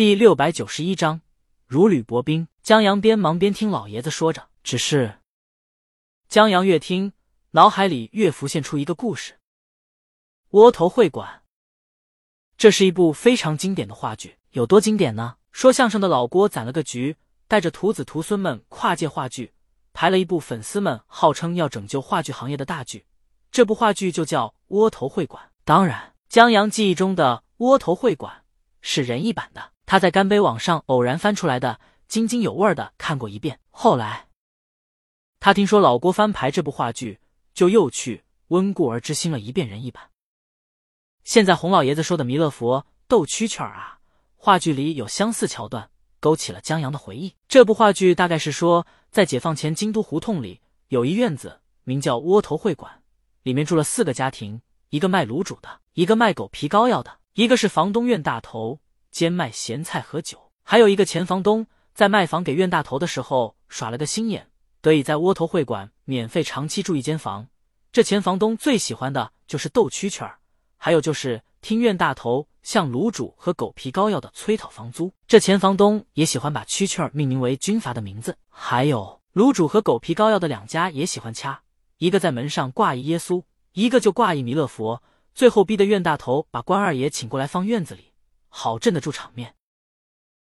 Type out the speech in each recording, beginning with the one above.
第六百九十一章如履薄冰。江阳边忙边听老爷子说着，只是江阳越听，脑海里越浮现出一个故事。窝头会馆，这是一部非常经典的话剧，有多经典呢？说相声的老郭攒了个局，带着徒子徒孙们跨界话剧，排了一部粉丝们号称要拯救话剧行业的大剧。这部话剧就叫《窝头会馆》。当然，江阳记忆中的《窝头会馆》是人艺版的。他在干杯网上偶然翻出来的，津津有味的看过一遍。后来，他听说老郭翻牌这部话剧，就又去温故而知新了一遍人一版。现在洪老爷子说的弥勒佛斗蛐蛐儿啊，话剧里有相似桥段，勾起了江阳的回忆。这部话剧大概是说，在解放前京都胡同里有一院子，名叫窝头会馆，里面住了四个家庭：一个卖卤煮的，一个卖狗皮膏药的，一个是房东院大头。兼卖咸菜和酒，还有一个前房东在卖房给院大头的时候耍了个心眼，得以在窝头会馆免费长期住一间房。这前房东最喜欢的就是斗蛐蛐儿，还有就是听院大头向卤煮和狗皮膏药的催讨房租。这前房东也喜欢把蛐蛐儿命名为军阀的名字，还有卤煮和狗皮膏药的两家也喜欢掐，一个在门上挂一耶稣，一个就挂一弥勒佛，最后逼得院大头把关二爷请过来放院子里。好镇得住场面，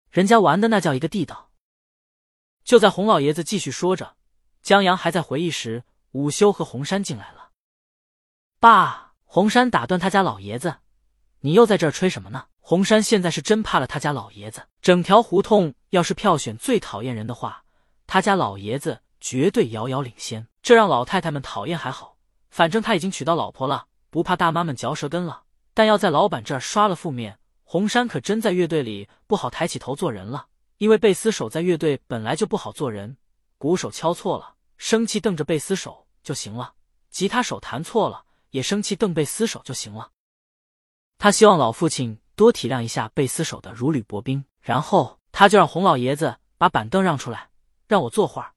人家玩的那叫一个地道。就在洪老爷子继续说着，江阳还在回忆时，午休和红山进来了。爸，红山打断他家老爷子：“你又在这儿吹什么呢？”红山现在是真怕了他家老爷子。整条胡同要是票选最讨厌人的话，他家老爷子绝对遥遥领先。这让老太太们讨厌还好，反正他已经娶到老婆了，不怕大妈们嚼舌根了。但要在老板这儿刷了负面。红山可真在乐队里不好抬起头做人了，因为贝斯手在乐队本来就不好做人。鼓手敲错了，生气瞪着贝斯手就行了；吉他手弹错了，也生气瞪贝斯手就行了。他希望老父亲多体谅一下贝斯手的如履薄冰。然后他就让洪老爷子把板凳让出来，让我坐会儿。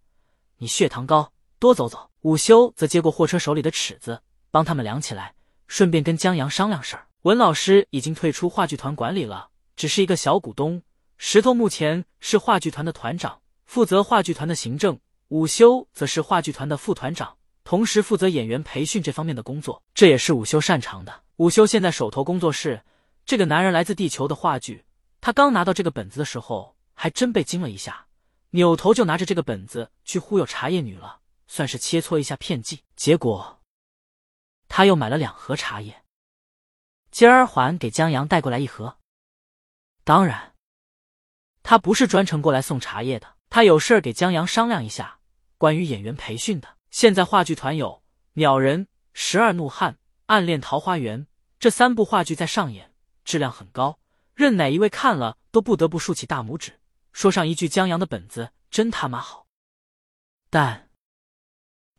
你血糖高，多走走。午休则接过货车手里的尺子，帮他们量起来，顺便跟江阳商量事儿。文老师已经退出话剧团管理了，只是一个小股东。石头目前是话剧团的团长，负责话剧团的行政。午休则是话剧团的副团长，同时负责演员培训这方面的工作，这也是午休擅长的。午休现在手头工作室，这个男人来自地球的话剧。他刚拿到这个本子的时候，还真被惊了一下，扭头就拿着这个本子去忽悠茶叶女了，算是切磋一下片技。结果他又买了两盒茶叶。今儿还给江阳带过来一盒。当然，他不是专程过来送茶叶的，他有事儿给江阳商量一下关于演员培训的。现在话剧团有《鸟人》《十二怒汉》《暗恋桃花源》这三部话剧在上演，质量很高，任哪一位看了都不得不竖起大拇指，说上一句：“江阳的本子真他妈好。”但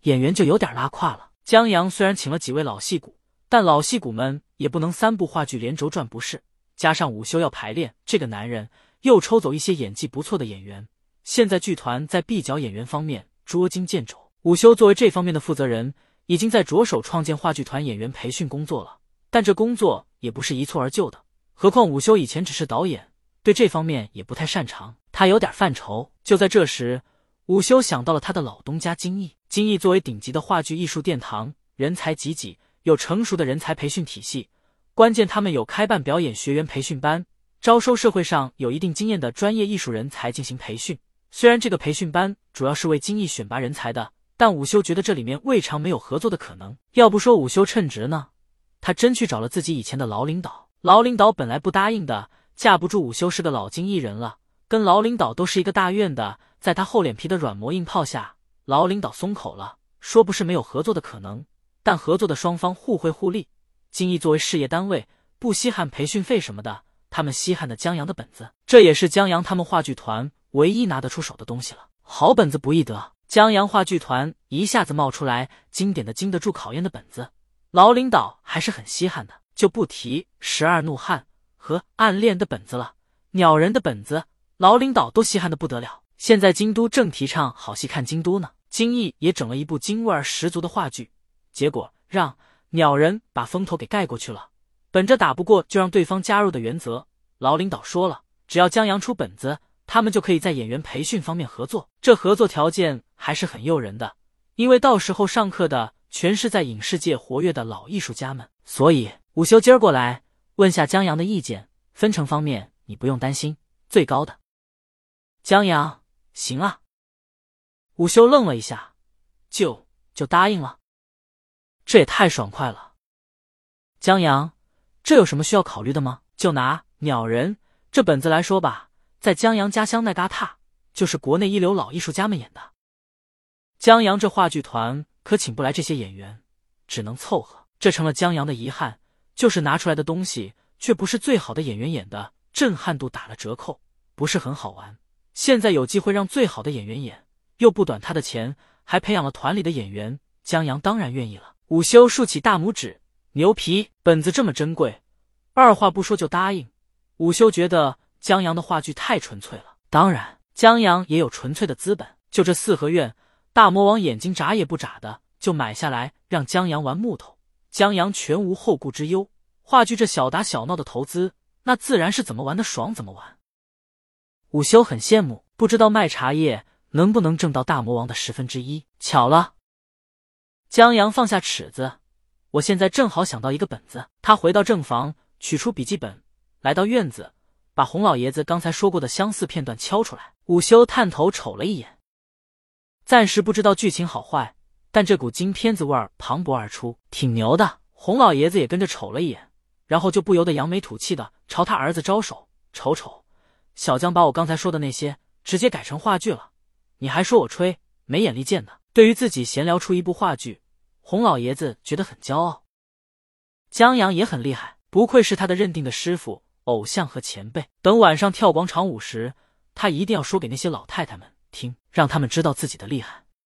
演员就有点拉胯了。江阳虽然请了几位老戏骨，但老戏骨们。也不能三部话剧连轴转不是，加上午休要排练，这个男人又抽走一些演技不错的演员。现在剧团在闭角演员方面捉襟见肘，午休作为这方面的负责人，已经在着手创建话剧团演员培训工作了。但这工作也不是一蹴而就的，何况午休以前只是导演，对这方面也不太擅长，他有点犯愁。就在这时，午休想到了他的老东家金逸。金逸作为顶级的话剧艺术殿堂，人才济济。有成熟的人才培训体系，关键他们有开办表演学员培训班，招收社会上有一定经验的专业艺术人才进行培训。虽然这个培训班主要是为精益选拔人才的，但午休觉得这里面未尝没有合作的可能。要不说午休称职呢，他真去找了自己以前的老领导。老领导本来不答应的，架不住午休是个老精艺人了，跟老领导都是一个大院的，在他厚脸皮的软磨硬泡下，老领导松口了，说不是没有合作的可能。但合作的双方互惠互利，金逸作为事业单位不稀罕培训费什么的，他们稀罕的江阳的本子，这也是江阳他们话剧团唯一拿得出手的东西了。好本子不易得，江阳话剧团一下子冒出来经典的经得住考验的本子，老领导还是很稀罕的。就不提十二怒汉和暗恋的本子了，鸟人的本子，老领导都稀罕的不得了。现在京都正提倡好戏看京都呢，金逸也整了一部京味儿十足的话剧。结果让鸟人把风头给盖过去了。本着打不过就让对方加入的原则，老领导说了，只要江阳出本子，他们就可以在演员培训方面合作。这合作条件还是很诱人的，因为到时候上课的全是在影视界活跃的老艺术家们。所以午休今儿过来问下江阳的意见，分成方面你不用担心，最高的。江阳，行啊。午休愣了一下，就就答应了。这也太爽快了。江阳，这有什么需要考虑的吗？就拿鸟人这本子来说吧，在江阳家乡那旮沓，就是国内一流老艺术家们演的。江阳这话剧团可请不来这些演员，只能凑合。这成了江阳的遗憾，就是拿出来的东西却不是最好的演员演的，震撼度打了折扣，不是很好玩。现在有机会让最好的演员演，又不短他的钱，还培养了团里的演员，江阳当然愿意了。午休竖起大拇指。牛皮本子这么珍贵，二话不说就答应。午休觉得江阳的话剧太纯粹了，当然江阳也有纯粹的资本。就这四合院，大魔王眼睛眨也不眨的就买下来，让江阳玩木头。江阳全无后顾之忧，话剧这小打小闹的投资，那自然是怎么玩的爽怎么玩。午休很羡慕，不知道卖茶叶能不能挣到大魔王的十分之一。巧了，江阳放下尺子。我现在正好想到一个本子。他回到正房，取出笔记本，来到院子，把洪老爷子刚才说过的相似片段敲出来。午休探头瞅了一眼，暂时不知道剧情好坏，但这股京片子味儿磅礴而出，挺牛的。洪老爷子也跟着瞅了一眼，然后就不由得扬眉吐气的朝他儿子招手：“瞅瞅，小江把我刚才说的那些直接改成话剧了，你还说我吹没眼力见的？”对于自己闲聊出一部话剧。洪老爷子觉得很骄傲，江阳也很厉害，不愧是他的认定的师傅、偶像和前辈。等晚上跳广场舞时，他一定要说给那些老太太们听，让他们知道自己的厉害。